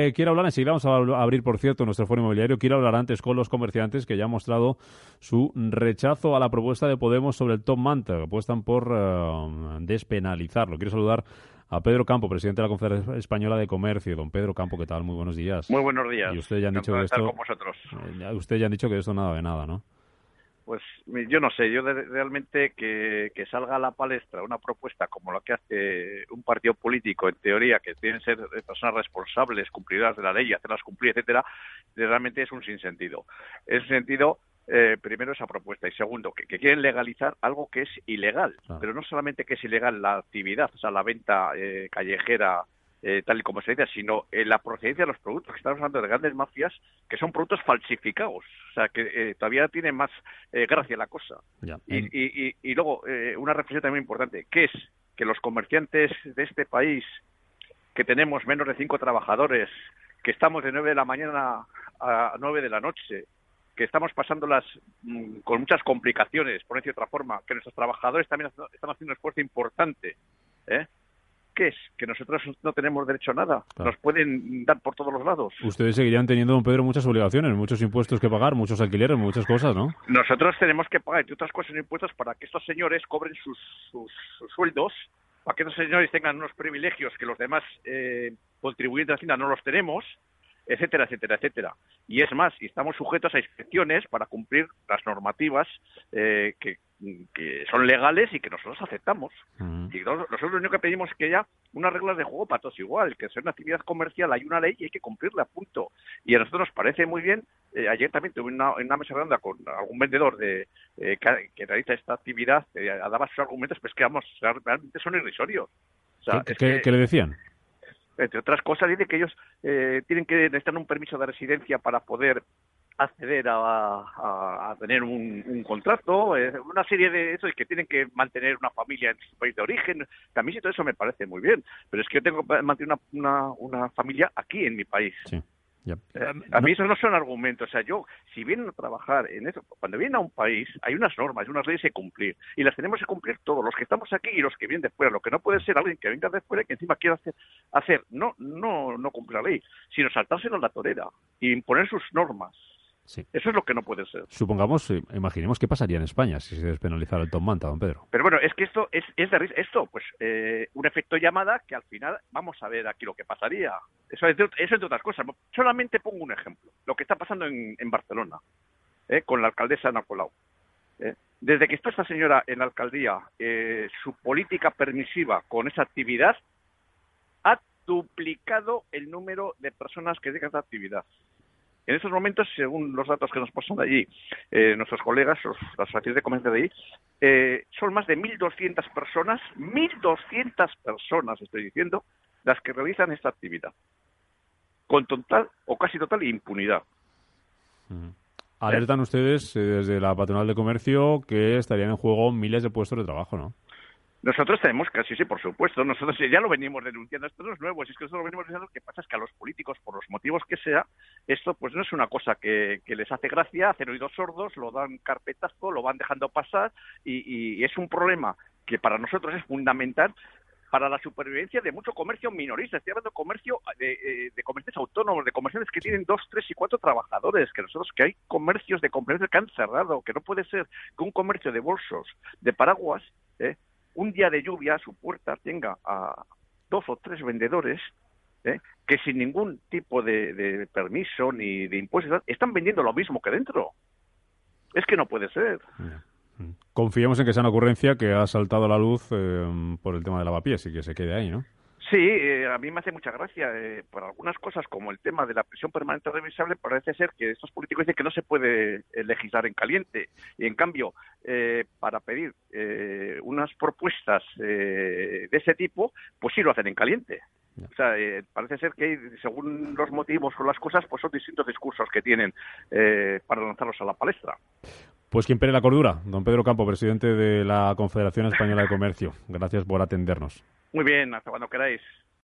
Eh, quiero hablar, enseguida vamos a abrir, por cierto, nuestro foro inmobiliario. Quiero hablar antes con los comerciantes que ya han mostrado su rechazo a la propuesta de Podemos sobre el top manta, que apuestan por uh, despenalizarlo. Quiero saludar a Pedro Campo, presidente de la Conferencia Española de Comercio. Don Pedro Campo, ¿qué tal? Muy buenos días. Muy buenos días. Y usted ya han dicho que esto. Eh, usted ya han dicho que esto nada de nada, ¿no? Pues yo no sé, yo realmente que, que, salga a la palestra una propuesta como la que hace un partido político, en teoría, que tienen que ser personas responsables, cumplidoras de la ley, hacerlas cumplir, etcétera, realmente es un sinsentido. En ese sentido, eh, primero esa propuesta y segundo que, quieren legalizar algo que es ilegal, pero no solamente que es ilegal la actividad, o sea, la venta eh, callejera eh, tal y como se dice, sino la procedencia de los productos, que estamos hablando de grandes mafias, que son productos falsificados, o sea, que todavía tiene más gracia la cosa. Y, y, luego, una reflexión también importante, que es que los comerciantes de este país, que tenemos menos de cinco trabajadores, que estamos de nueve de la mañana a nueve de la noche, que estamos pasándolas mm, con muchas complicaciones, por decir de otra forma, que nuestros trabajadores también están haciendo un esfuerzo importante. ¿Qué es? Que nosotros no tenemos derecho a nada. Nos pueden dar por todos los lados. Ustedes seguirían teniendo, don Pedro, muchas obligaciones, muchos impuestos que pagar, muchos alquileres, muchas cosas, ¿no? Nosotros tenemos que pagar, entre otras cosas, impuestos para que estos señores cobren sus, sus, sueldos, para que estos señores tengan unos privilegios que los demás eh, contribuyentes de Hacienda no los tenemos, etcétera, etcétera, etcétera. Y es más, estamos sujetos a inspecciones para cumplir las normativas eh, que, son legales y que nosotros aceptamos. Y nosotros lo único que pedimos es que haya unas reglas de juego para todos igual, que es una actividad comercial, hay una ley y hay que cumplirla, punto. Y a nosotros nos parece muy bien, eh, ayer también tuve una, una mesa redonda con algún vendedor de eh, que, realiza esta actividad, que daba sus argumentos, pues que vamos, realmente son irrisorios. ¿Qué, ¿Qué le decían? entre otras cosas, dice que ellos eh, tienen que necesitar un permiso de residencia para poder acceder a, tener un, contrato, eh, una serie de eso, y que tienen que mantener una familia en su país de origen. También si todo eso me parece muy bien, pero es que yo tengo que mantener una, una familia aquí en mi país. Sí. Eh, a mí esos no son argumentos. O sea, yo, si vienen a trabajar en eso, cuando vienen a un país, hay unas normas y unas leyes que cumplir. Y las tenemos que cumplir todos, los que estamos aquí y los que vienen de fuera. Lo que no puede ser alguien que venga de fuera y que encima quiera hacer, hacer no, no, no cumplir la ley, sino saltárselo la torera y imponer sus normas. Eso es lo que no puede ser. Supongamos, eh, imaginemos qué pasaría en España si se despenalizara el Tom Manta, don Pedro. Pero bueno, es que esto es, es de esto, pues eh, un efecto llamada que al final vamos a ver aquí lo que pasaría. Eso es, de, eso otras cosas. Solamente pongo un ejemplo. Lo que está pasando en, Barcelona eh, con la alcaldesa Ana Colau. Desde que está esta señora en la alcaldía, su política permisiva con esa actividad ha duplicado el número de personas que dedican a esta actividad. En estos momentos, según los datos que nos pasan de allí eh, nuestros colegas, los, las de comercio de allí, eh, son más de 1.200 personas, 1.200 personas, estoy diciendo, las que realizan esta actividad, con total o casi total impunidad. Alertan ustedes eh, desde la patronal de comercio que estarían en juego miles de puestos de trabajo, ¿no? Nosotros tenemos casi, sí, por supuesto. Nosotros ya lo venimos denunciando. Esto no es nuevo. es que nosotros lo venimos denunciando. Lo que pasa es que a los políticos, por los motivos que sea, esto pues no es una cosa que, les hace gracia, hacen oídos sordos, lo dan carpetazo, lo van dejando pasar y, es un problema que para nosotros es fundamental para la supervivencia de mucho comercio minorista. Estoy hablando de comercio de, eh, de comercios autónomos, de comerciantes que tienen dos, tres y cuatro trabajadores, que nosotros que hay comercios de comercios que han cerrado, que no puede ser que un comercio de bolsos, de paraguas, eh, un día de lluvia su puerta tenga a dos o tres vendedores ¿eh? que sin ningún tipo de, permiso ni de impuestos están vendiendo lo mismo que dentro. Es que no puede ser. Confiemos en que sea una ocurrencia que ha saltado a la luz eh, por el tema de lavapiés y que se quede ahí, ¿no? Sí, eh, a mí me hace mucha gracia. Eh, por algunas cosas, como el tema de la prisión permanente revisable, parece ser que estos políticos dicen que no se puede eh, legislar en caliente. Y en cambio, para pedir unas propuestas de ese tipo, pues sí lo hacen en caliente. O sea, parece ser que según los motivos o las cosas, pues son distintos discursos que tienen para lanzarlos a la palestra. Pues quien pere la cordura, don Pedro Campo, presidente de la Confederación Española de Comercio. Gracias por atendernos. Muy bien, hasta cuando queráis.